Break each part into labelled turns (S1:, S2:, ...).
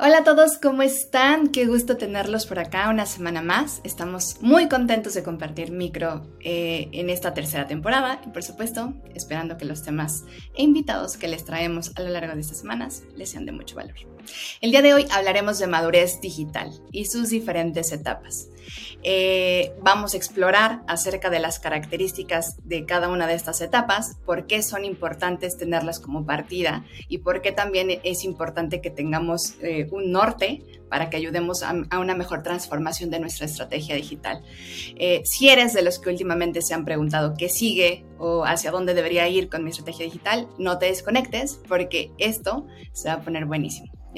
S1: Hola a todos, ¿cómo están? Qué gusto tenerlos por acá una semana más. Estamos muy contentos de compartir micro eh, en esta tercera temporada y por supuesto esperando que los temas e invitados que les traemos a lo largo de estas semanas les sean de mucho valor. El día de hoy hablaremos de madurez digital y sus diferentes etapas. Eh, vamos a explorar acerca de las características de cada una de estas etapas, por qué son importantes tenerlas como partida y por qué también es importante que tengamos eh, un norte para que ayudemos a, una mejor transformación de nuestra estrategia digital. Eh, si eres de los que últimamente se han preguntado qué sigue o hacia dónde debería ir con mi estrategia digital, no te desconectes porque esto se va a poner buenísimo.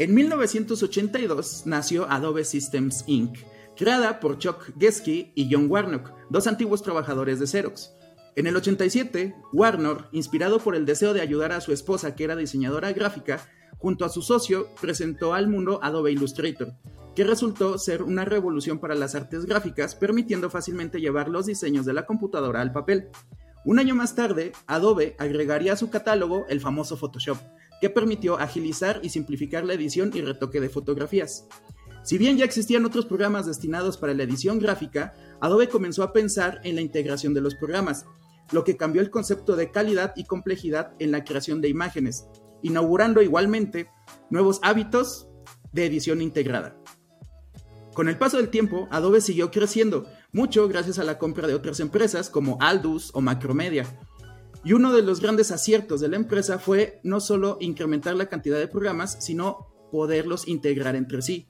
S2: En 1982 nació Adobe Systems Inc., creada por Chuck Geschke y John Warnock, dos antiguos trabajadores de Xerox. En el 87, Warner, inspirado por el deseo de ayudar a su esposa, que era diseñadora gráfica, junto a su socio, presentó al mundo Adobe Illustrator, que resultó ser una revolución para las artes gráficas, permitiendo fácilmente llevar los diseños de la computadora al papel. Un año más tarde, Adobe agregaría a su catálogo el famoso Photoshop, que permitió agilizar y simplificar la edición y retoque de fotografías. Si bien ya existían otros programas destinados para la edición gráfica, Adobe comenzó a pensar en la integración de los programas, lo que cambió el concepto de calidad y complejidad en la creación de imágenes, inaugurando igualmente nuevos hábitos de edición integrada. Con el paso del tiempo, Adobe siguió creciendo, mucho gracias a la compra de otras empresas como Aldus o Macromedia. Y uno de los grandes aciertos de la empresa fue no solo incrementar la cantidad de programas, sino poderlos integrar entre sí.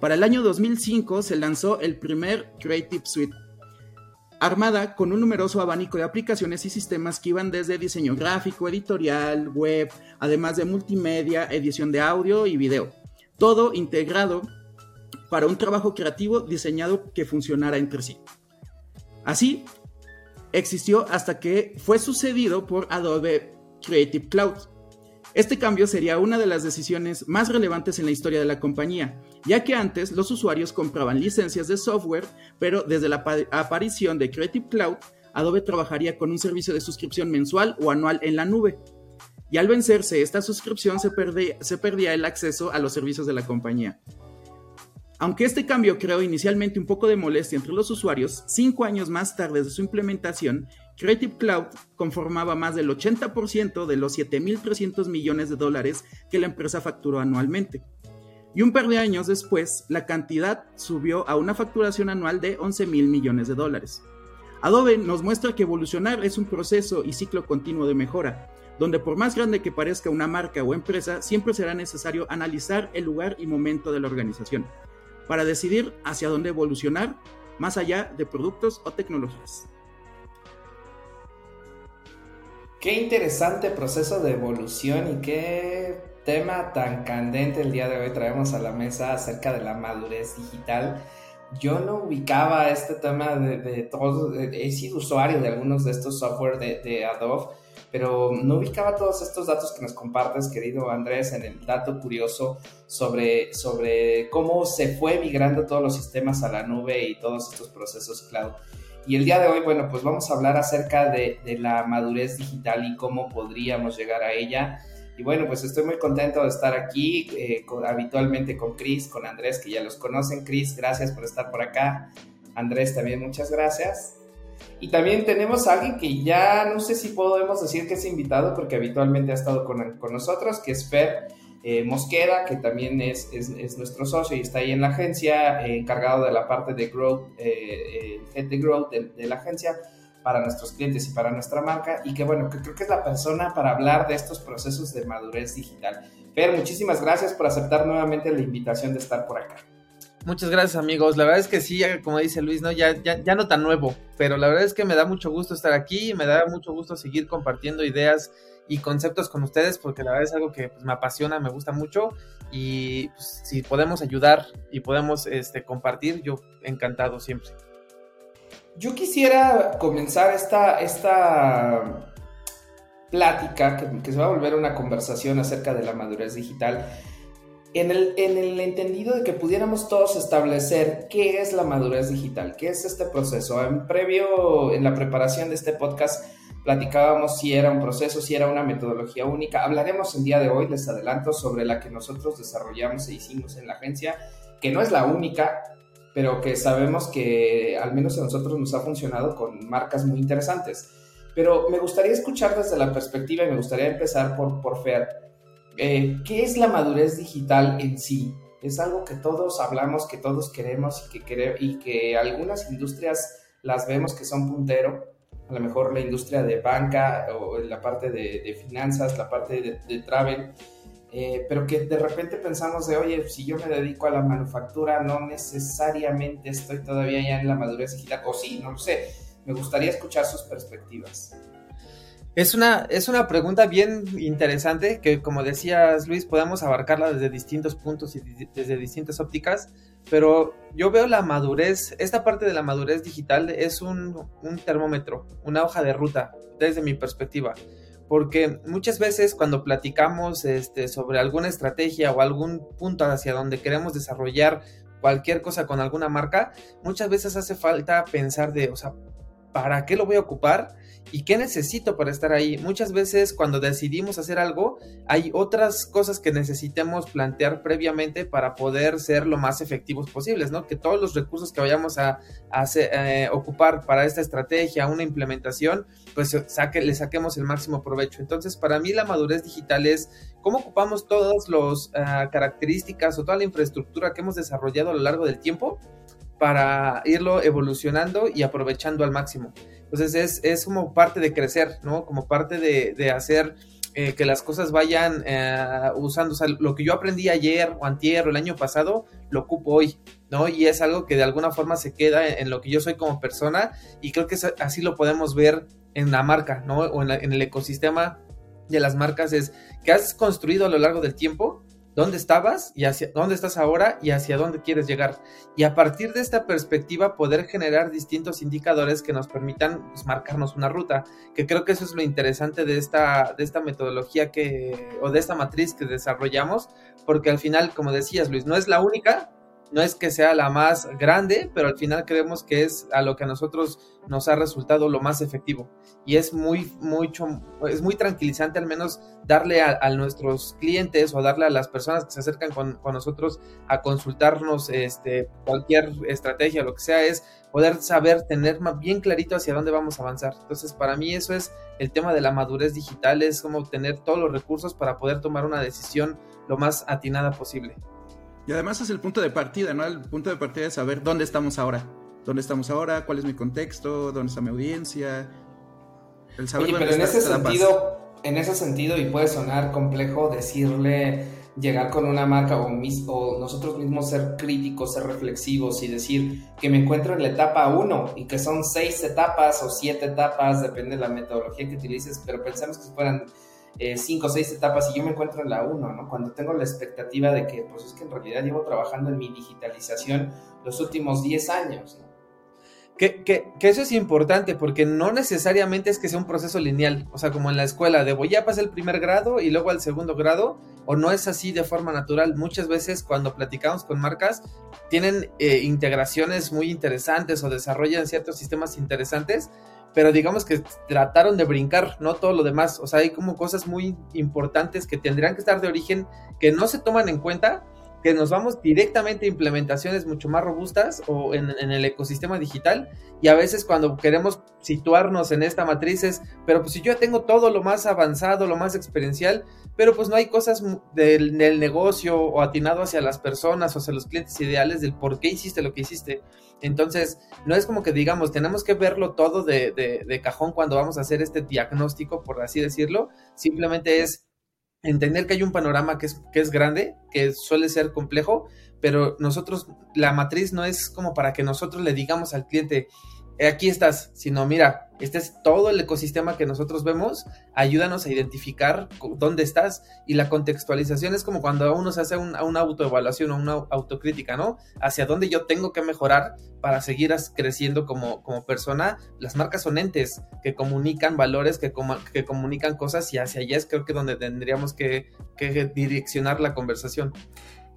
S2: Para el año 2005 se lanzó el primer Creative Suite, armada con un numeroso abanico de aplicaciones y sistemas que iban desde diseño gráfico, editorial, web, además de multimedia, edición de audio y video. Todo integrado para un trabajo creativo diseñado que funcionara entre sí. Así, existió hasta que fue sucedido por Adobe Creative Cloud, este cambio sería una de las decisiones más relevantes en la historia de la compañía, ya que antes los usuarios compraban licencias de software, pero desde la aparición de Creative Cloud, Adobe trabajaría con un servicio de suscripción mensual o anual en la nube. Y al vencerse esta suscripción se, se perdía el acceso a los servicios de la compañía. Aunque este cambio creó inicialmente un poco de molestia entre los usuarios, cinco años más tarde de su implementación, Creative Cloud conformaba más del 80% de los 7.300 millones de dólares que la empresa facturó anualmente. Y un par de años después, la cantidad subió a una facturación anual de 11 mil millones de dólares. Adobe nos muestra que evolucionar es un proceso y ciclo continuo de mejora, donde por más grande que parezca una marca o empresa, siempre será necesario analizar el lugar y momento de la organización, para decidir hacia dónde evolucionar, más allá de productos o tecnologías.
S3: Qué interesante proceso de evolución y qué tema tan candente el día de hoy traemos a la mesa acerca de la madurez digital. Yo no ubicaba este tema de, todos, he sido usuario de algunos de estos software de, Adobe, pero no ubicaba todos estos datos que nos compartes, querido Andrés, en el dato curioso sobre, sobre cómo se fue migrando todos los sistemas a la nube y todos estos procesos cloud. Y el día de hoy, bueno, pues vamos a hablar acerca de, la madurez digital y cómo podríamos llegar a ella. Y bueno, pues estoy muy contento de estar aquí, eh, habitualmente con Chris, con Andrés, que ya los conocen. Chris, gracias por estar por acá. Andrés, también muchas gracias. Y también tenemos a alguien que ya no sé si podemos decir que es invitado, porque habitualmente ha estado con, con nosotros, que es Fer. Eh, Mosqueda, que también es, es, nuestro socio y está ahí en la agencia, eh, encargado de la parte de growth, eh, head de growth de, la agencia para nuestros clientes y para nuestra marca, y que bueno, que creo que es la persona para hablar de estos procesos de madurez digital. Fer, muchísimas gracias por aceptar nuevamente la invitación de estar por acá.
S4: Muchas gracias amigos, la verdad es que sí, como dice Luis, ¿no? Ya, ya, ya no tan nuevo, pero la verdad es que me da mucho gusto estar aquí, me da mucho gusto seguir compartiendo ideas y conceptos con ustedes, porque la verdad es algo que pues, me apasiona, me gusta mucho y pues, si podemos ayudar y podemos este, compartir, yo encantado siempre.
S3: Yo quisiera comenzar esta, esta plática, que, que, se va a volver una conversación acerca de la madurez digital, en el, en el entendido de que pudiéramos todos establecer qué es la madurez digital, qué es este proceso. En previo, en la preparación de este podcast, platicábamos si era un proceso, si era una metodología única. Hablaremos el día de hoy, les adelanto, sobre la que nosotros desarrollamos e hicimos en la agencia, que no es la única, pero que sabemos que al menos a nosotros nos ha funcionado con marcas muy interesantes. Pero me gustaría escuchar desde la perspectiva y me gustaría empezar por, por Fer. Eh, ¿Qué es la madurez digital en sí? Es algo que todos hablamos, que todos queremos y que, y que algunas industrias las vemos que son puntero, a lo mejor la industria de banca o la parte de, finanzas, la parte de, travel, eh, pero que de repente pensamos de, oye, si yo me dedico a la manufactura, no necesariamente estoy todavía ya en la madurez digital, o sí, no lo sé. Me gustaría escuchar sus perspectivas.
S4: Es una, es una pregunta bien interesante que, como decías Luis, podemos abarcarla desde distintos puntos y desde distintas ópticas, pero yo veo la madurez, esta parte de la madurez digital es un, un termómetro, una hoja de ruta, desde mi perspectiva porque muchas veces cuando platicamos este, sobre alguna estrategia o algún punto hacia donde queremos desarrollar cualquier cosa con alguna marca, muchas veces hace falta pensar de, o sea, ¿para qué lo voy a ocupar? ¿Y qué necesito para estar ahí? Muchas veces cuando decidimos hacer algo, hay otras cosas que necesitemos plantear previamente para poder ser lo más efectivos posibles, ¿no? Que todos los recursos que vayamos a, eh, ocupar para esta estrategia, una implementación, pues saque, le saquemos el máximo provecho. Entonces, para mí la madurez digital es cómo ocupamos todas las ah, características o toda la infraestructura que hemos desarrollado a lo largo del tiempo para irlo evolucionando y aprovechando al máximo. Entonces es, es como parte de crecer, ¿no? Como parte de, de hacer eh, que las cosas vayan eh, usando, o sea, lo que yo aprendí ayer o antier o el año pasado, lo ocupo hoy, ¿no? Y es algo que de alguna forma se queda en, lo que yo soy como persona y creo que así lo podemos ver en la marca, ¿no? O en, en el ecosistema de las marcas es que has construido a lo largo del tiempo dónde estabas y hacia dónde estás ahora y hacia dónde quieres llegar. Y a partir de esta perspectiva poder generar distintos indicadores que nos permitan pues, marcarnos una ruta, que creo que eso es lo interesante de esta, de esta metodología que, o de esta matriz que desarrollamos, porque al final, como decías Luis, no es la única, no es que sea la más grande, pero al final creemos que es a lo que a nosotros nos ha resultado lo más efectivo. Y es muy, mucho, es muy tranquilizante al menos darle a, nuestros clientes o darle a las personas que se acercan con, nosotros a consultarnos este, cualquier estrategia, lo que sea, es poder saber, tener bien clarito hacia dónde vamos a avanzar. Entonces, para mí eso es el tema de la madurez digital, es como tener todos los recursos para poder tomar una decisión lo más atinada posible.
S2: Y además es el punto de partida, ¿no? El punto de partida es saber dónde estamos ahora. ¿Dónde estamos ahora? ¿Cuál es mi contexto? ¿Dónde está mi audiencia?
S3: El saber Oye, pero en ese sentido, en ese sentido, y puede sonar complejo decirle, llegar con una marca o, o nosotros mismos ser críticos, ser reflexivos y decir que me encuentro en la etapa 1 y que son seis etapas o siete etapas, depende de la metodología que utilices, pero pensamos que fueran eh, cinco o seis etapas y yo me encuentro en la uno, ¿no? Cuando tengo la expectativa de que, pues es que en realidad llevo trabajando en mi digitalización los últimos 10 años, ¿no?
S4: Que, eso es importante porque no necesariamente es que sea un proceso lineal, o sea, como en la escuela, de voy ya pasar el primer grado y luego al segundo grado, o no es así de forma natural. Muchas veces cuando platicamos con marcas, tienen eh, integraciones muy interesantes o desarrollan ciertos sistemas interesantes, pero digamos que trataron de brincar, no todo lo demás. O sea, hay como cosas muy importantes que tendrían que estar de origen que no se toman en cuenta, que nos vamos directamente a implementaciones mucho más robustas o en, el ecosistema digital. Y a veces cuando queremos situarnos en esta matriz es, pero pues si yo tengo todo lo más avanzado, lo más experiencial, pero pues no hay cosas del, negocio o atinado hacia las personas o hacia los clientes ideales del por qué hiciste lo que hiciste. Entonces, no es como que digamos, tenemos que verlo todo de, cajón cuando vamos a hacer este diagnóstico, por así decirlo. Simplemente es entender que hay un panorama que es, que es grande, que suele ser complejo, pero nosotros, la matriz no es como para que nosotros le digamos al cliente, aquí estás, sino mira, este es todo el ecosistema que nosotros vemos, ayúdanos a identificar dónde estás y la contextualización es como cuando uno se hace una autoevaluación o una autocrítica, ¿no? Hacia dónde yo tengo que mejorar para seguir creciendo como, persona. Las marcas son entes que comunican valores, que, que comunican cosas y hacia allá es creo que donde tendríamos que, que direccionar la conversación.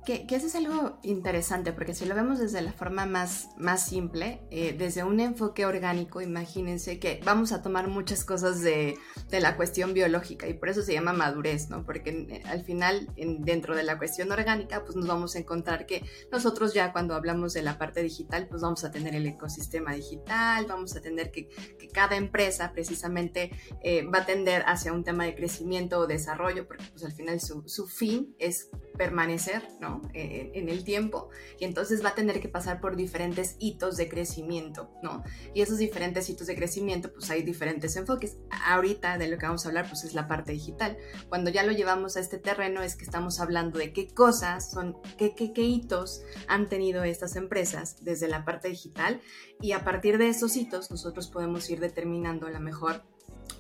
S1: Que, eso es algo interesante, porque si lo vemos desde la forma más, más simple, eh, desde un enfoque orgánico, imagínense que vamos a tomar muchas cosas de, de, la cuestión biológica y por eso se llama madurez, ¿no? Porque eh, al final, dentro de la cuestión orgánica, pues nos vamos a encontrar que nosotros ya cuando hablamos de la parte digital, pues vamos a tener el ecosistema digital, vamos a tener que, que cada empresa precisamente eh, va a tender hacia un tema de crecimiento o desarrollo, porque pues al final su, su fin es permanecer, ¿no? Eh, en el tiempo y entonces va a tener que pasar por diferentes hitos de crecimiento, ¿no? Y esos diferentes hitos de crecimiento, pues hay diferentes enfoques. Ahorita de lo que vamos a hablar, pues es la parte digital. Cuando ya lo llevamos a este terreno es que estamos hablando de qué cosas son, qué, qué, qué hitos han tenido estas empresas desde la parte digital y a partir de esos hitos nosotros podemos ir determinando la mejor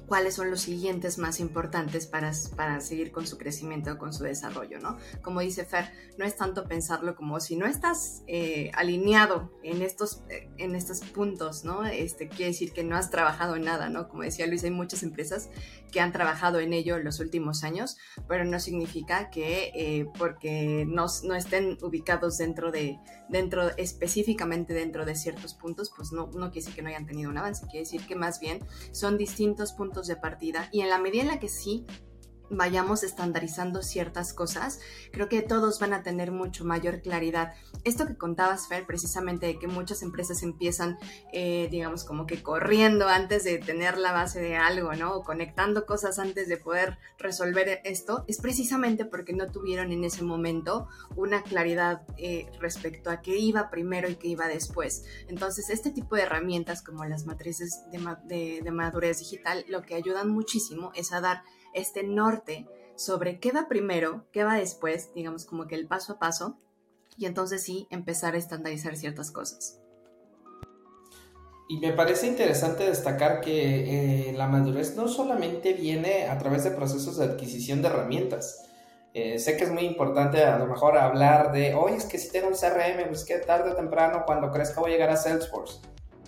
S1: cuáles son los siguientes más importantes para, para seguir con su crecimiento, con su desarrollo, ¿no? Como dice Fer, no es tanto pensarlo como si no estás eh, alineado en estos, eh, en estos puntos, ¿no? Este, quiere decir que no has trabajado en nada, ¿no? Como decía Luis, hay muchas empresas que han trabajado en ello en los últimos años, pero no significa que eh, porque no, no, estén ubicados dentro de, dentro, específicamente dentro de ciertos puntos, pues no, no quiere decir que no hayan tenido un avance, quiere decir que más bien son distintos puntos de partida. Y en la medida en la que sí vayamos estandarizando ciertas cosas, creo que todos van a tener mucho mayor claridad. Esto que contabas, Fer, precisamente de que muchas empresas empiezan, eh, digamos, como que corriendo antes de tener la base de algo, ¿no? O conectando cosas antes de poder resolver esto, es precisamente porque no tuvieron en ese momento una claridad eh, respecto a qué iba primero y qué iba después. Entonces, este tipo de herramientas como las matrices de, de madurez digital, lo que ayudan muchísimo es a dar este norte sobre qué va primero, qué va después, digamos como que el paso a paso, y entonces sí empezar a estandarizar ciertas cosas.
S3: Y me parece interesante destacar que eh, la madurez no solamente viene a través de procesos de adquisición de herramientas. Eh, sé que es muy importante a lo mejor hablar de, oye, es que si tengo un CRM, pues que tarde o temprano cuando crezca voy a llegar a Salesforce.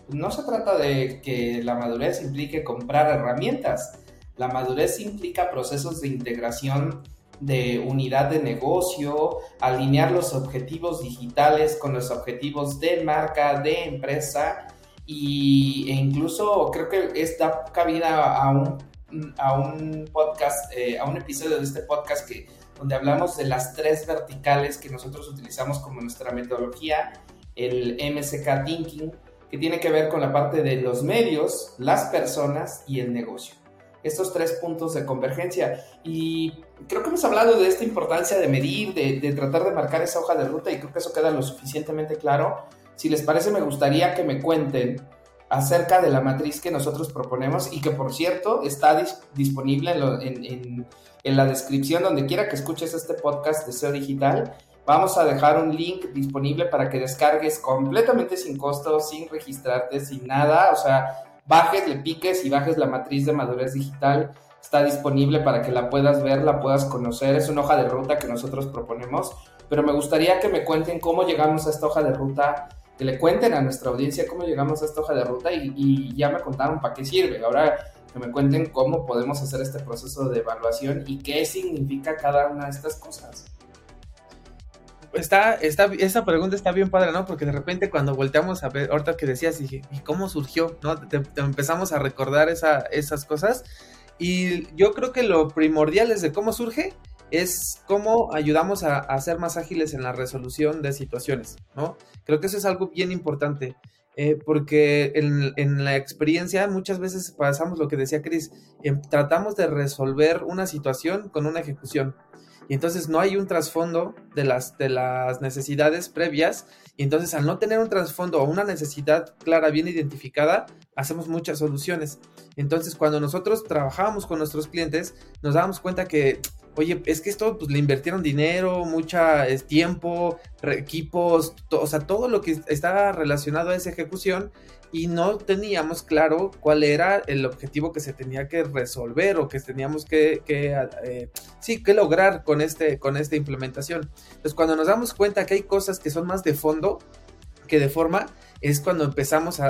S3: No se trata de que la madurez implique comprar herramientas, la madurez implica procesos de integración de unidad de negocio, alinear los objetivos digitales con los objetivos de marca, de empresa y, e incluso creo que esta cabida a un, a un podcast, eh, a un episodio de este podcast que, donde hablamos de las tres verticales que nosotros utilizamos como nuestra metodología, el MSK Thinking, que tiene que ver con la parte de los medios, las personas y el negocio estos tres puntos de convergencia. Y creo que hemos hablado de esta importancia de medir, de, tratar de marcar esa hoja de ruta y creo que eso queda lo suficientemente claro. Si les parece, me gustaría que me cuenten acerca de la matriz que nosotros proponemos y que por cierto está disponible en, en, la descripción donde quiera que escuches este podcast de SEO Digital. Vamos a dejar un link disponible para que descargues completamente sin costo, sin registrarte, sin nada. O sea, bajes, le piques y bajes la matriz de madurez digital. Está disponible para que la puedas ver, la puedas conocer. Es una hoja de ruta que nosotros proponemos. Pero me gustaría que me cuenten cómo llegamos a esta hoja de ruta, que le cuenten a nuestra audiencia cómo llegamos a esta hoja de ruta y, ya me contaron para qué sirve. Ahora que me cuenten cómo podemos hacer este proceso de evaluación y qué significa cada una de estas cosas
S4: está, está, esta pregunta está bien padre, ¿no? Porque de repente cuando volteamos a ver, ahorita que decías, ¿y cómo surgió? ¿No? Te, empezamos a recordar esa, esas cosas. Y yo creo que lo primordial es de cómo surge es cómo ayudamos a, a, ser más ágiles en la resolución de situaciones, ¿no? Creo que eso es algo bien importante. Eh, porque en, la experiencia muchas veces pasamos lo que decía Chris, em, tratamos de resolver una situación con una ejecución, y entonces no hay un trasfondo de las, de las necesidades previas y entonces al no tener un trasfondo o una necesidad clara, bien identificada, hacemos muchas soluciones. Entonces cuando nosotros trabajábamos con nuestros clientes, nos dábamos cuenta que oye, es que esto pues le invirtieron dinero, mucha tiempo, equipos, o sea, todo lo que está relacionado a esa ejecución y no teníamos claro cuál era el objetivo que se tenía que resolver o que teníamos que, eh, sí, que lograr con, este, con esta implementación. Entonces, cuando nos damos cuenta que hay cosas que son más de fondo que de forma, es cuando empezamos a,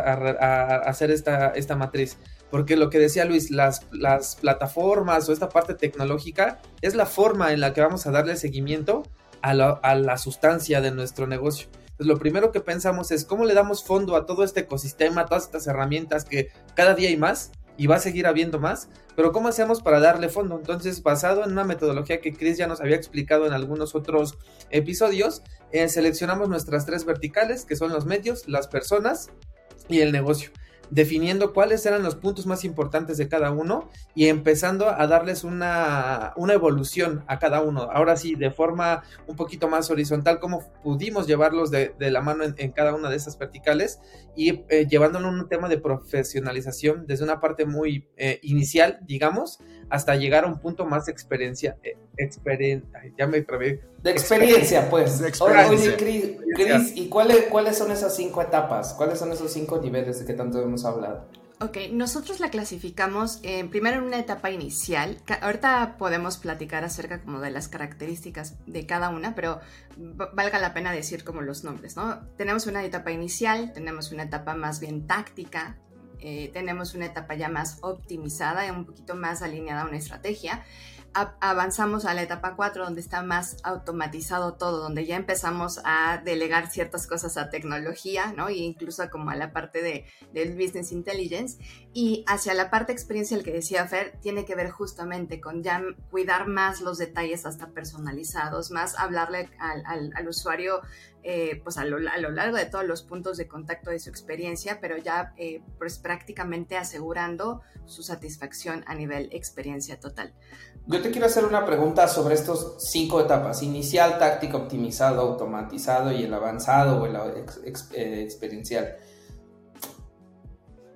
S4: hacer esta, esta matriz. Porque lo que decía Luis, las, las plataformas o esta parte tecnológica es la forma en la que vamos a darle seguimiento a la sustancia de nuestro negocio. Entonces, lo primero que pensamos es cómo le damos fondo a todo este ecosistema, a todas estas herramientas que cada día hay más y va a seguir habiendo más, pero ¿cómo hacemos para darle fondo? Entonces, basado en una metodología que Chris ya nos había explicado en algunos otros episodios, eh, seleccionamos nuestras tres verticales, que son los medios, las personas y el negocio definiendo cuáles eran los puntos más importantes de cada uno y empezando a darles una, evolución a cada uno. Ahora sí, de forma un poquito más horizontal, cómo pudimos llevarlos de, la mano en, cada una de esas verticales y eh, llevándolo un tema de profesionalización desde una parte muy eh, inicial, digamos, hasta llegar a un punto más experiencia. Eh, ya me trabé.
S3: De experiencia, pues. De experiencia. Cris, ¿y cuáles, cuáles son esas cinco etapas? ¿Cuáles son esos cinco niveles de que tanto hemos hablado?
S1: Ok, nosotros la clasificamos primero en una etapa inicial. Ahorita podemos platicar acerca como de las características de cada una, pero valga la pena decir como los nombres, ¿no? Tenemos una etapa inicial, tenemos una etapa más bien táctica, eh, tenemos una etapa ya más optimizada y un poquito más alineada a una estrategia avanzamos a la etapa 4 donde está más automatizado todo, donde ya empezamos a delegar ciertas cosas a tecnología, ¿no? E incluso como a la parte de, del business intelligence. Y hacia la parte experiencial que decía Fer, tiene que ver justamente con ya cuidar más los detalles hasta personalizados, más hablarle al, al, usuario eh, pues a lo, a lo, largo de todos los puntos de contacto de su experiencia, pero ya eh, pues prácticamente asegurando su satisfacción a nivel experiencia total.
S3: Yo te quiero hacer una pregunta sobre estos cinco etapas, inicial, táctico, optimizado, automatizado y el avanzado o el eh, experiencial.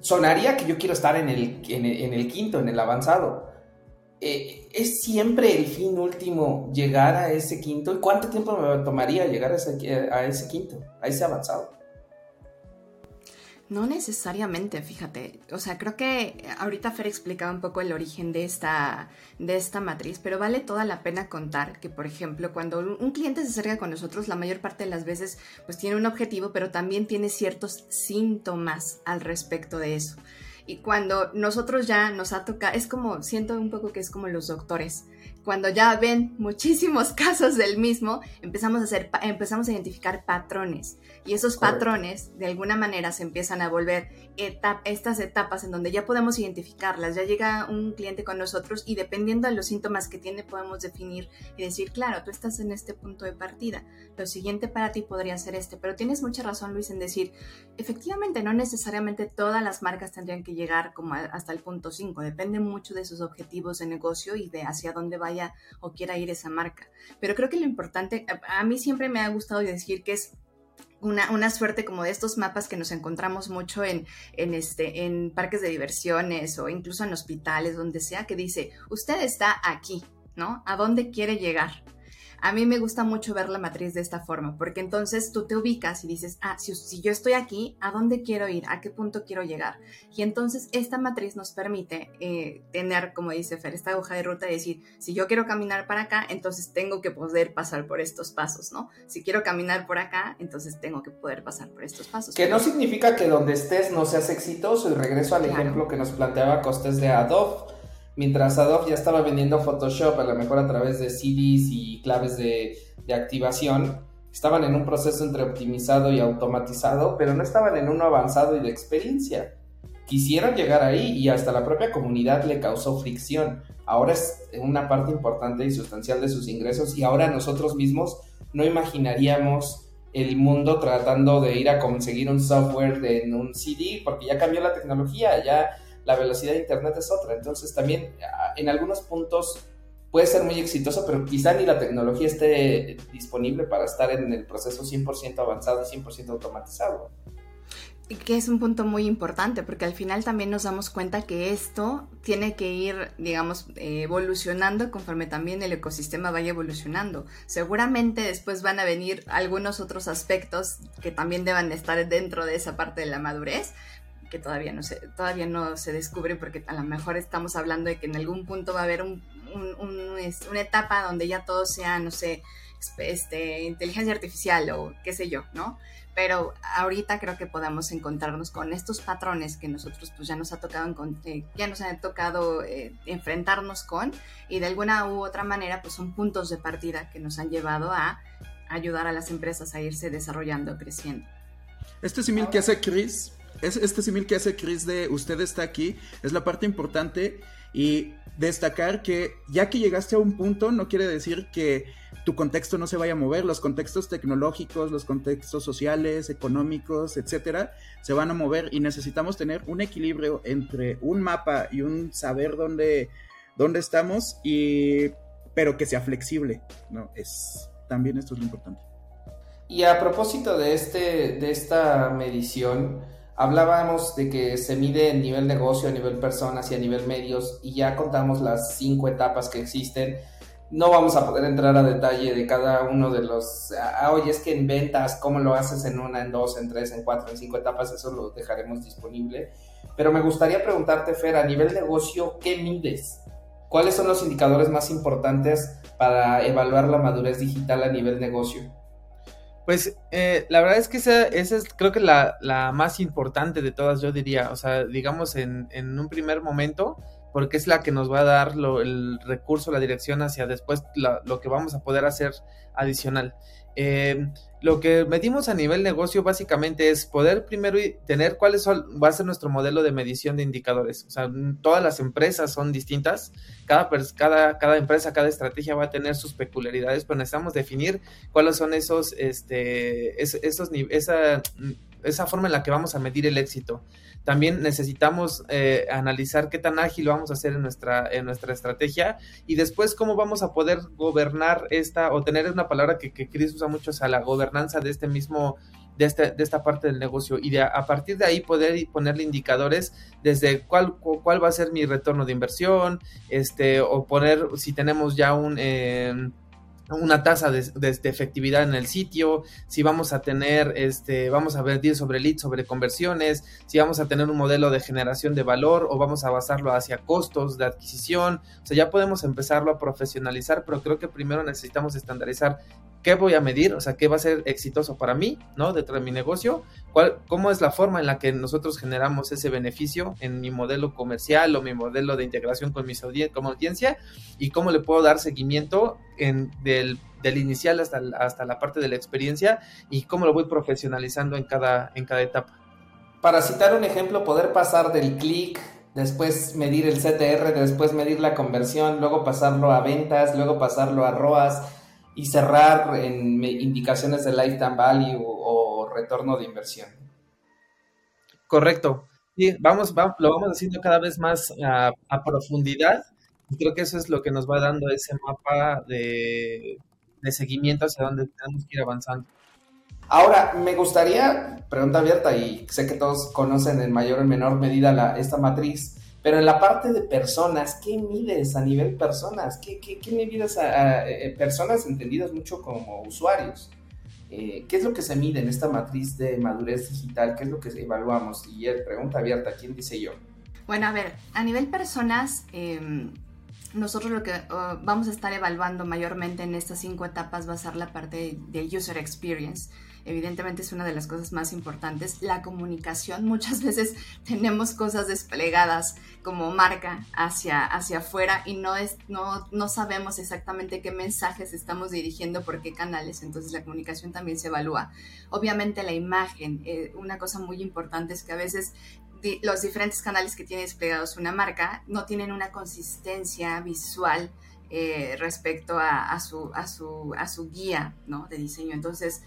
S3: Sonaría que yo quiero estar en el, en el, quinto, en el avanzado. Eh, ¿Es siempre el fin último llegar a ese quinto? ¿Y cuánto tiempo me tomaría llegar a ese, a ese quinto, a ese avanzado?
S1: No necesariamente, fíjate. O sea, creo que ahorita Fer explicaba un poco el origen de esta, de esta matriz, pero vale toda la pena contar que, por ejemplo, cuando un cliente se acerca con nosotros, la mayor parte de las veces pues tiene un objetivo, pero también tiene ciertos síntomas al respecto de eso. Y cuando nosotros ya nos ha tocado, es como, siento un poco que es como los doctores cuando ya ven muchísimos casos del mismo, empezamos a, hacer, empezamos a identificar patrones. Y esos patrones, de alguna manera, se empiezan a volver estas etapas en donde ya podemos identificarlas. Ya llega un cliente con nosotros y dependiendo de los síntomas que tiene, podemos definir y decir, claro, tú estás en este punto de partida. Lo siguiente para ti podría ser este. Pero tienes mucha razón, Luis, en decir, efectivamente, no necesariamente todas las marcas tendrían que llegar como hasta el punto 5. Depende mucho de sus objetivos de negocio y de hacia dónde va o quiera ir esa marca. Pero creo que lo importante, a, mí siempre me ha gustado decir que es una, una, suerte como de estos mapas que nos encontramos mucho en, en, este, en parques de diversiones o incluso en hospitales, donde sea, que dice, usted está aquí, ¿no? ¿A dónde quiere llegar? A mí me gusta mucho ver la matriz de esta forma, porque entonces tú te ubicas y dices, ah, si, yo estoy aquí, ¿a dónde quiero ir? ¿A qué punto quiero llegar? Y entonces esta matriz nos permite eh, tener, como dice Fer, esta hoja de ruta y decir, si yo quiero caminar para acá, entonces tengo que poder pasar por estos pasos, ¿no? Si quiero caminar por acá, entonces tengo que poder pasar por estos pasos.
S3: Que no significa que donde estés no seas exitoso y regreso al ejemplo que nos planteaba Costes de Adobe mientras Adobe ya estaba vendiendo Photoshop a lo mejor a través de CDs y claves de, activación, estaban en un proceso entre optimizado y automatizado, pero no estaban en uno avanzado y de experiencia. Quisieron llegar ahí y hasta la propia comunidad le causó fricción. Ahora es una parte importante y sustancial de sus ingresos y ahora nosotros mismos no imaginaríamos el mundo tratando de ir a conseguir un software en un CD porque ya cambió la tecnología, ya la velocidad de Internet es otra. Entonces también en algunos puntos puede ser muy exitoso, pero quizá ni la tecnología esté disponible para estar en el proceso 100% avanzado y 100% automatizado.
S1: que es un punto muy importante porque al final también nos damos cuenta que esto tiene que ir, digamos, evolucionando conforme también el ecosistema vaya evolucionando. Seguramente después van a venir algunos otros aspectos que también deban estar dentro de esa parte de la madurez que todavía no se, todavía no se descubren porque a lo mejor estamos hablando de que en algún punto va a haber un, una etapa donde ya todo sea, no sé, este, inteligencia artificial o qué sé yo, ¿no? pero ahorita creo que podamos encontrarnos con estos patrones que nosotros pues ya nos ha tocado eh, ya nos ha tocado eh, enfrentarnos con y de alguna u otra manera pues son puntos de partida que nos han llevado a ayudar a las empresas a irse desarrollando, creciendo.
S2: Este simil que hace Chris, es, este simil que hace Chris de usted está aquí, es la parte importante y destacar que ya que llegaste a un punto no quiere decir que tu contexto no se vaya a mover, los contextos tecnológicos, los contextos sociales, económicos, etcétera, se van a mover y necesitamos tener un equilibrio entre un mapa y un saber dónde, dónde estamos y pero que sea flexible, ¿no? Es también esto es lo importante.
S3: Y a propósito de este de esta medición, hablábamos de que se mide en nivel negocio, a nivel personas y a nivel medios y ya contamos las cinco etapas que existen no vamos a poder entrar a detalle de cada uno de los, ah, oye, es que en ventas, cómo lo haces en una, en dos, en tres, en cuatro, en cinco etapas, eso lo dejaremos disponible. Pero me gustaría preguntarte, Fer, a nivel negocio, ¿qué mides? ¿Cuáles son los indicadores más importantes para evaluar la madurez digital a nivel negocio?
S4: Pues eh, la verdad es que esa, esa es creo que la, la, más importante de todas, yo diría. O sea, digamos en, en un primer momento, porque es la que nos va a dar el recurso, la dirección hacia después lo que vamos a poder hacer adicional. Eh, lo que medimos a nivel negocio básicamente es poder primero tener cuál va a ser nuestro modelo de medición de indicadores. O sea, todas las empresas son distintas, cada empresa, cada estrategia va a tener sus peculiaridades, pero necesitamos definir cuáles son esos, este, esos, esa, esa forma en la que vamos a medir el éxito. También necesitamos eh, analizar qué tan ágil vamos a hacer en nuestra, en nuestra estrategia y después cómo vamos a poder gobernar esta, o tener una palabra que, que Chris usa mucho, o sea, la gobernanza de este mismo de, este, de, esta parte del negocio y de, a partir de ahí poder ponerle indicadores desde cuál, cuál va a ser mi retorno de inversión, este, o poner si tenemos ya un, eh, una tasa de, efectividad en el sitio, si vamos a tener, este, vamos a ver sobre leads, sobre conversiones, si vamos a tener un modelo de generación de valor o vamos a basarlo hacia costos de adquisición. O sea, ya podemos empezarlo a profesionalizar, pero creo que primero necesitamos estandarizar qué voy a medir, o sea, qué va a ser exitoso para mí, ¿no? Dentro de mi negocio, cuál, cómo es la forma en la que nosotros generamos ese beneficio en mi modelo comercial o mi modelo de integración con mis como audiencia y cómo le puedo dar seguimiento en, del, del, inicial hasta, hasta la parte de la experiencia y cómo lo voy profesionalizando en cada, en cada etapa.
S3: Para citar un ejemplo, poder pasar del clic después medir el CTR, después medir la conversión, luego pasarlo a ventas, luego pasarlo a ROAS, y cerrar en indicaciones de lifetime value o, retorno de inversión.
S4: Correcto. Sí, vamos, lo vamos haciendo cada vez más a, profundidad y creo que eso es lo que nos va dando ese mapa de, seguimiento hacia donde tenemos que ir avanzando.
S3: Ahora, me gustaría, pregunta abierta, y sé que todos conocen en mayor o menor medida la, esta matriz, pero en la parte de personas, ¿qué mides a nivel personas? ¿Qué, qué, qué mides a, eh, personas entendidas mucho como usuarios? Eh, ¿Qué es lo que se mide en esta matriz de madurez digital? ¿Qué es lo que evaluamos? Y pregunta abierta, ¿quién dice yo?
S1: Bueno, a ver, a nivel personas, em, nosotros lo que oh, vamos a estar evaluando mayormente en estas cinco etapas va a ser la parte de user experience evidentemente es una de las cosas más importantes. La comunicación, muchas veces tenemos cosas desplegadas como marca hacia, hacia afuera y no, es, no, no sabemos exactamente qué mensajes estamos dirigiendo por qué canales, entonces la comunicación también se evalúa. Obviamente la imagen, eh, una cosa muy importante es que a veces los diferentes canales que tiene desplegados una marca no tienen una consistencia visual eh, respecto a, su, a, su, a su guía ¿no? de diseño. Entonces,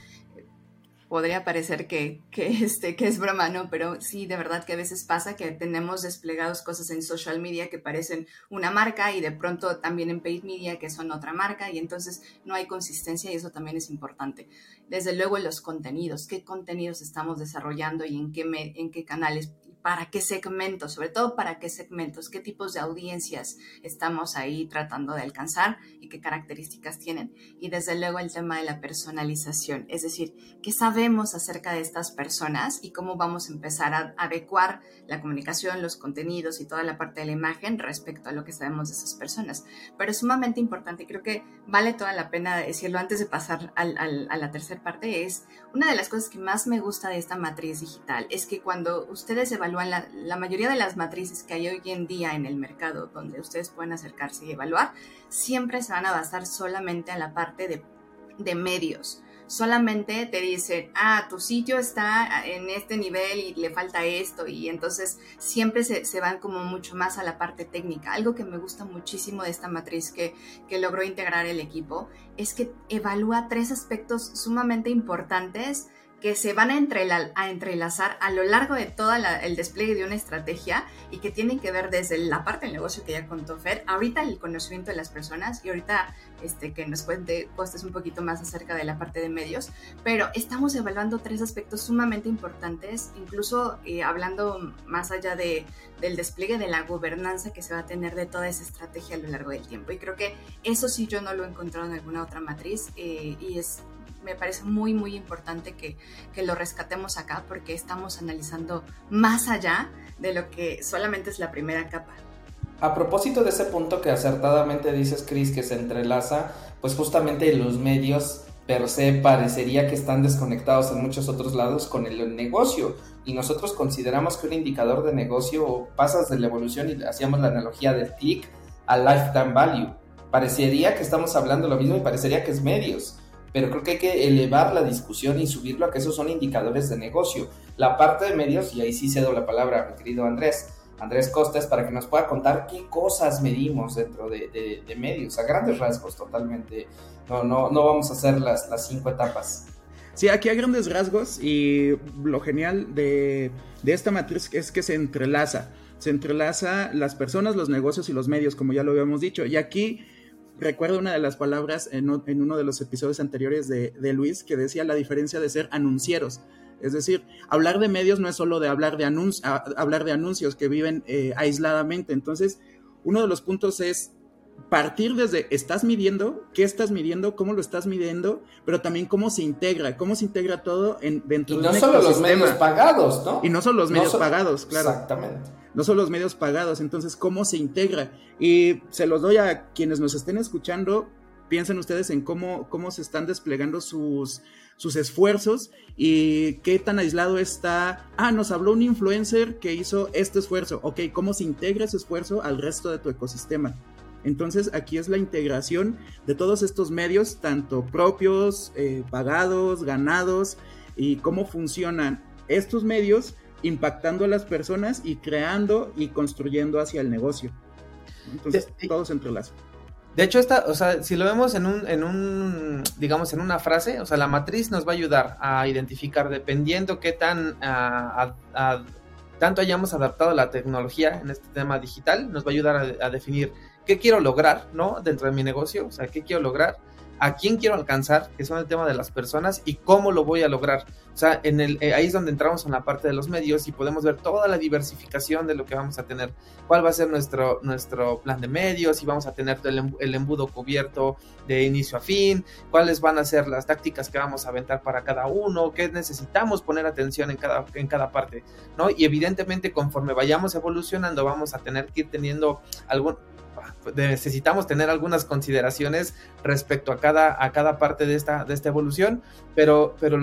S1: podría parecer que, que, este, que es broma, ¿no? Pero sí, de verdad que a veces pasa que tenemos desplegados cosas en social media que parecen una marca y de pronto también en paid media que son otra marca y entonces no hay consistencia y eso también es importante. Desde luego los contenidos, qué contenidos estamos desarrollando y en qué, en qué canales para qué segmentos, sobre todo para qué segmentos, qué tipos de audiencias estamos ahí tratando de alcanzar y qué características tienen. Y desde luego el tema de la personalización, es decir, qué sabemos acerca de estas personas y cómo vamos a empezar a adecuar la comunicación, los contenidos y toda la parte de la imagen respecto a lo que sabemos de esas personas. Pero es sumamente importante creo que vale toda la pena decirlo antes de pasar a la tercera parte, es una de las cosas que más me gusta de esta matriz digital, es que cuando ustedes evalúan la, mayoría de las matrices que hay hoy en día en el mercado donde ustedes pueden acercarse y evaluar, siempre se van a basar solamente a la parte de, medios solamente te dicen, ah, tu sitio está en este nivel y le falta esto, y entonces siempre se, van como mucho más a la parte técnica. Algo que me gusta muchísimo de esta matriz que logró integrar el equipo es que evalúa tres aspectos sumamente importantes que se van a, entrelazar a lo largo de todo el despliegue de una estrategia y que tienen que ver desde la parte del negocio que ya contó Fer, ahorita el conocimiento de las personas y ahorita este, que nos cuente costes un poquito más acerca de la parte de medios, pero estamos evaluando tres aspectos sumamente importantes, incluso eh, hablando más allá de, del despliegue de la gobernanza que se va a tener de toda esa estrategia a lo largo del tiempo. Y creo que eso sí yo no lo he encontrado en alguna otra matriz eh, y es me parece muy, muy importante que, que, lo rescatemos acá porque estamos analizando más allá de lo que solamente es la primera capa.
S3: A propósito de ese punto que acertadamente dices, Chris, que se entrelaza, pues justamente los medios per se parecería que están desconectados en muchos otros lados con el negocio. Y nosotros consideramos que un indicador de negocio pasas de la evolución y hacíamos la analogía del click al lifetime value. Parecería que estamos hablando lo mismo y parecería que es medios pero creo que hay que elevar la discusión y subirlo a que esos son indicadores de negocio. La parte de medios, y ahí sí cedo la palabra a mi querido Andrés, Andrés Costas, para que nos pueda contar qué cosas medimos dentro de, medios, a grandes rasgos totalmente. No, no, no vamos a hacer las, las cinco etapas.
S2: Sí, aquí a grandes rasgos y lo genial de, de esta matriz es que se entrelaza. Se entrelaza las personas, los negocios y los medios, como ya lo habíamos dicho. Y aquí recuerdo una de las palabras en, uno de los episodios anteriores de, Luis que decía la diferencia de ser anuncieros. Es decir, hablar de medios no es solo de hablar de, hablar de anuncios que viven eh, aisladamente. Entonces, uno de los puntos es partir desde estás midiendo, qué estás midiendo, cómo lo estás midiendo, pero también cómo se integra, cómo se integra todo en, dentro
S3: y no solo los medios pagados, ¿no?
S2: Y no solo los medios pagados, claro.
S3: Exactamente
S2: no son los medios pagados, entonces cómo se integra. Y se los doy a quienes nos estén escuchando, piensen ustedes en cómo, cómo se están desplegando sus, sus esfuerzos y qué tan aislado está. Ah, nos habló un influencer que hizo este esfuerzo. Ok, ¿cómo se integra ese esfuerzo al resto de tu ecosistema? Entonces aquí es la integración de todos estos medios, tanto propios, eh, pagados, ganados, y cómo funcionan estos medios impactando a las personas y creando y construyendo hacia el negocio. Entonces, todo se entrelaza.
S4: De hecho, esta, o sea, si lo vemos en un, en un, digamos, en una frase, o sea, la matriz nos va a ayudar a identificar, dependiendo qué tan tanto hayamos adaptado la tecnología en este tema digital, nos va a ayudar a, a, definir qué quiero lograr, ¿no? Dentro de mi negocio, o sea, qué quiero lograr, a quién quiero alcanzar, que son el tema de las personas, y cómo lo voy a lograr. O sea, en el, eh, ahí es donde entramos en la parte de los medios y podemos ver toda la diversificación de lo que vamos a tener. Cuál va a ser nuestro, nuestro plan de medios, si vamos a tener el, el embudo cubierto de inicio a fin, cuáles van a ser las tácticas que vamos a aventar para cada uno, qué necesitamos poner atención en cada, en cada parte, ¿no? Y evidentemente conforme vayamos evolucionando vamos a tener que ir teniendo algún, necesitamos tener algunas consideraciones respecto a cada, a cada parte de esta, de esta evolución, pero, pero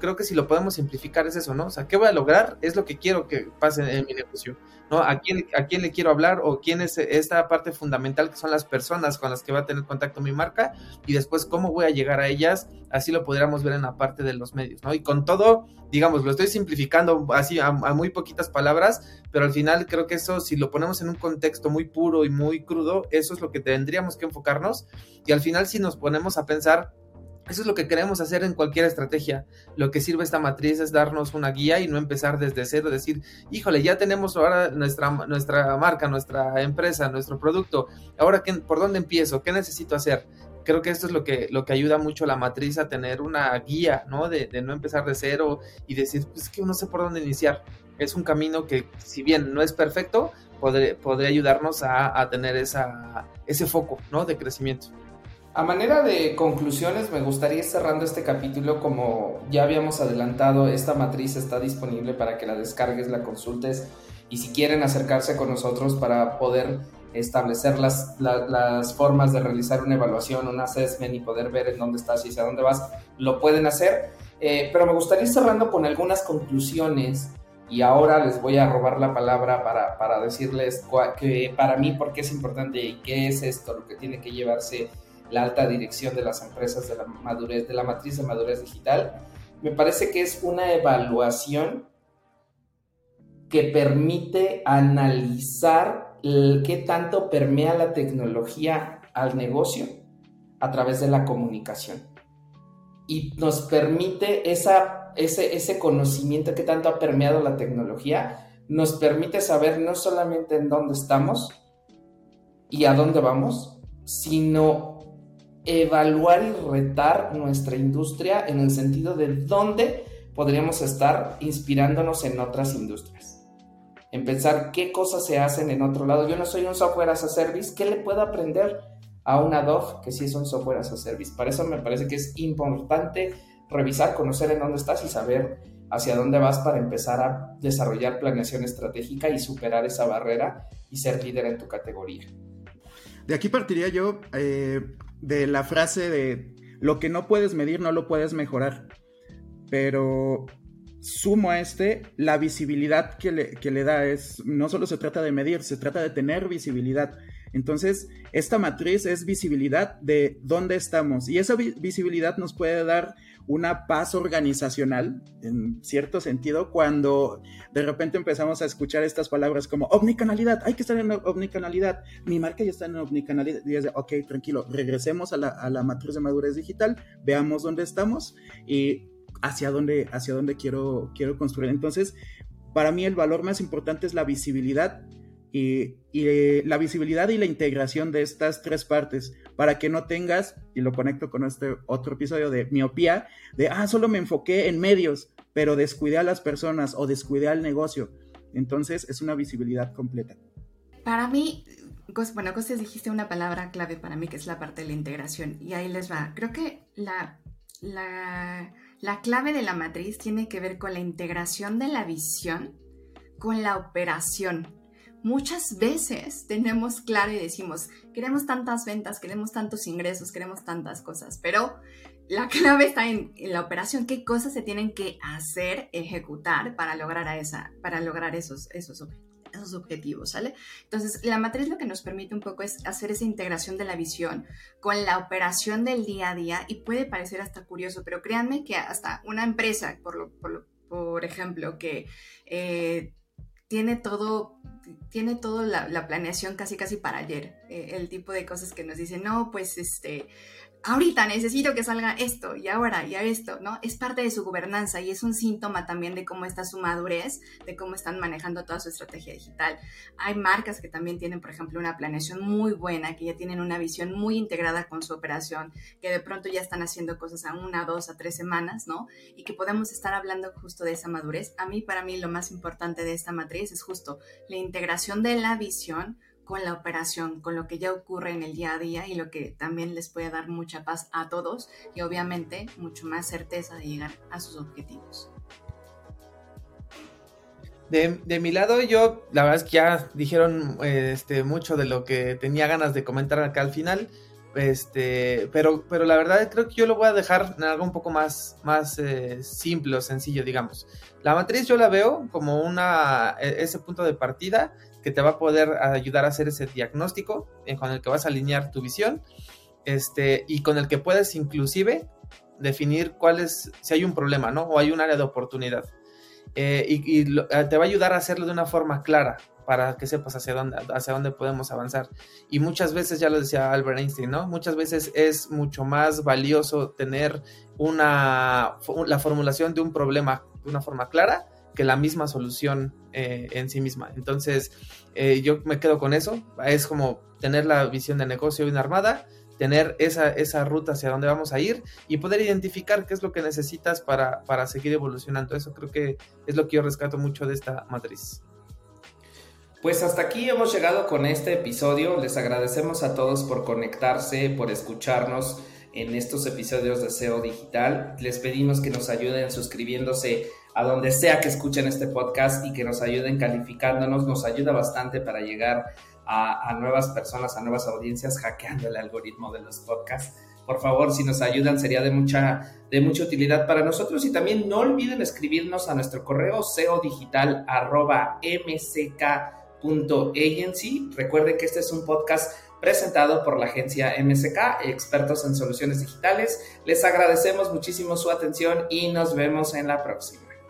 S4: creo que si lo podemos simplificar es eso, ¿no? O sea, ¿qué voy a lograr? Es lo que quiero que pase en mi negocio. ¿No? ¿A quién, ¿A quién le quiero hablar o quién es esta parte fundamental que son las personas con las que va a tener contacto mi marca y después cómo voy a llegar a ellas? Así lo podríamos ver en la parte de los medios, ¿no? Y con todo, digamos, lo estoy simplificando así a, muy poquitas palabras, pero al final creo que eso, si lo ponemos en un contexto muy puro y muy crudo, eso es lo que tendríamos que enfocarnos y al final si nos ponemos a pensar Eso es lo que queremos hacer en cualquier estrategia. Lo que sirve esta matriz es darnos una guía y no empezar desde cero, decir, híjole, ya tenemos ahora nuestra, nuestra marca, nuestra empresa, nuestro producto. Ahora, ¿qué, ¿por dónde empiezo? ¿Qué necesito hacer? Creo que esto es lo que, lo que ayuda mucho a la matriz a tener una guía, ¿no? De, no empezar de cero y decir, pues que no sé por dónde iniciar. Es un camino que, si bien no es perfecto, podría, ayudarnos a, a tener esa, ese foco, ¿no? De crecimiento.
S3: A manera de conclusiones, me gustaría ir cerrando este capítulo como ya habíamos adelantado, esta matriz está disponible para que la descargues, la consultes y si quieren acercarse con nosotros para poder establecer las, las formas de realizar una evaluación, un assessment y poder ver en dónde estás y hacia dónde vas, lo pueden hacer. Eh, pero me gustaría ir cerrando con algunas conclusiones y ahora les voy a robar la palabra para, para decirles que para mí por qué es importante y qué es esto, lo que tiene que llevarse la alta dirección de las empresas de la madurez, de la matriz de madurez digital, me parece que es una evaluación que permite analizar qué tanto permea la tecnología al negocio a través de la comunicación. Y nos permite esa, ese, ese conocimiento que tanto ha permeado la tecnología, nos permite saber no solamente en dónde estamos y a dónde vamos, sino evaluar y retar nuestra industria en el sentido de dónde podríamos estar inspirándonos en otras industrias. En pensar qué cosas se hacen en otro lado. Yo no soy un software as a service, ¿qué le puedo aprender a una Adobe que sí es un software as a service? Para eso me parece que es importante revisar, conocer en dónde estás y saber hacia dónde vas para empezar a desarrollar planeación estratégica y superar esa barrera y ser líder en tu categoría.
S2: De aquí partiría yo eh, de la frase de lo que no puedes medir no lo puedes mejorar. Pero sumo a este, la visibilidad que le, que le, da es, no solo se trata de medir, se trata de tener visibilidad. Entonces, esta matriz es visibilidad de dónde estamos y esa visibilidad nos puede dar una paz organizacional, en cierto sentido, cuando de repente empezamos a escuchar estas palabras como omnicanalidad, hay que estar en omnicanalidad, mi marca ya está en omnicanalidad, y es de, ok, tranquilo, regresemos a la, a la matriz de madurez digital, veamos dónde estamos y hacia dónde, hacia dónde quiero, quiero construir. Entonces, para mí el valor más importante es la visibilidad y, eh, la visibilidad y la integración de estas tres partes para que no tengas, y lo conecto con este otro episodio de miopía, de, ah, solo me enfoqué en medios, pero descuidé a las personas o descuidé al negocio. Entonces es una visibilidad completa.
S1: Para mí, bueno, Costes dijiste una palabra clave para mí que es la parte de la integración y ahí les va. Creo que la, la clave de la matriz tiene que ver con la integración de la visión con la operación muchas veces tenemos claro y decimos, queremos tantas ventas, queremos tantos ingresos, queremos tantas cosas, pero la clave está en, la operación, qué cosas se tienen que hacer, ejecutar para lograr, a esa, para lograr esos, esos, esos objetivos, ¿sale? Entonces, la matriz lo que nos permite un poco es hacer esa integración de la visión con la operación del día a día y puede parecer hasta curioso, pero créanme que hasta una empresa, por, por, ejemplo, que eh, tiene todo tiene toda la, planeación casi casi para ayer. Eh, el tipo de cosas que nos dicen, no, pues este, ahorita necesito que salga esto y ahora y a esto, ¿no? Es parte de su gobernanza y es un síntoma también de cómo está su madurez, de cómo están manejando toda su estrategia digital. Hay marcas que también tienen, por ejemplo, una planeación muy buena, que ya tienen una visión muy integrada con su operación, que de pronto ya están haciendo cosas a una, dos, a tres semanas, ¿no? Y que podemos estar hablando justo de esa madurez. A mí, para mí, lo más importante de esta matriz es justo la integración de la visión con la operación, con lo que ya ocurre en el día a día y lo que también les puede dar mucha paz a todos y obviamente mucho más certeza de llegar a sus objetivos.
S4: De, mi lado, yo, la verdad es que ya dijeron este, mucho de lo que tenía ganas de comentar acá al final. Este, pero, pero la verdad creo que yo lo voy a dejar en algo un poco más, más eh, simple o sencillo, digamos. La matriz yo la veo como una, e, ese punto de partida que te va a poder ayudar a hacer ese diagnóstico eh, con el que vas a alinear tu visión este, y con el que puedes inclusive definir cuál es, si hay un problema, ¿no? O hay un área de oportunidad. Eh, y, eh, te va a ayudar a hacerlo de una forma clara para que sepas hacia dónde, hacia dónde podemos avanzar. Y muchas veces, ya lo decía Albert Einstein, ¿no? Muchas veces es mucho más valioso tener una, la formulación de un problema de una forma clara que la misma solución eh, en sí misma. Entonces, eh, yo me quedo con eso. Es como tener la visión de negocio bien armada, tener esa, esa ruta hacia dónde vamos a ir y poder identificar qué es lo que necesitas para, para seguir evolucionando. Eso creo que es lo que yo rescato mucho de esta matriz.
S3: Pues hasta aquí hemos llegado con este episodio. Les agradecemos a todos por conectarse, por escucharnos en estos episodios de SEO Digital. Les pedimos que nos ayuden suscribiéndose a donde sea que escuchen este podcast y que nos ayuden calificándonos, nos ayuda bastante para llegar a, nuevas personas, a nuevas audiencias, hackeando el algoritmo de los podcasts. Por favor, si nos ayudan, sería de mucha, de mucha utilidad para nosotros. Y también no olviden escribirnos a nuestro correo seodigital.msk.agency. Recuerden que este es un podcast presentado por la agencia MSK, expertos en soluciones digitales. Les agradecemos muchísimo su atención y nos vemos en la próxima.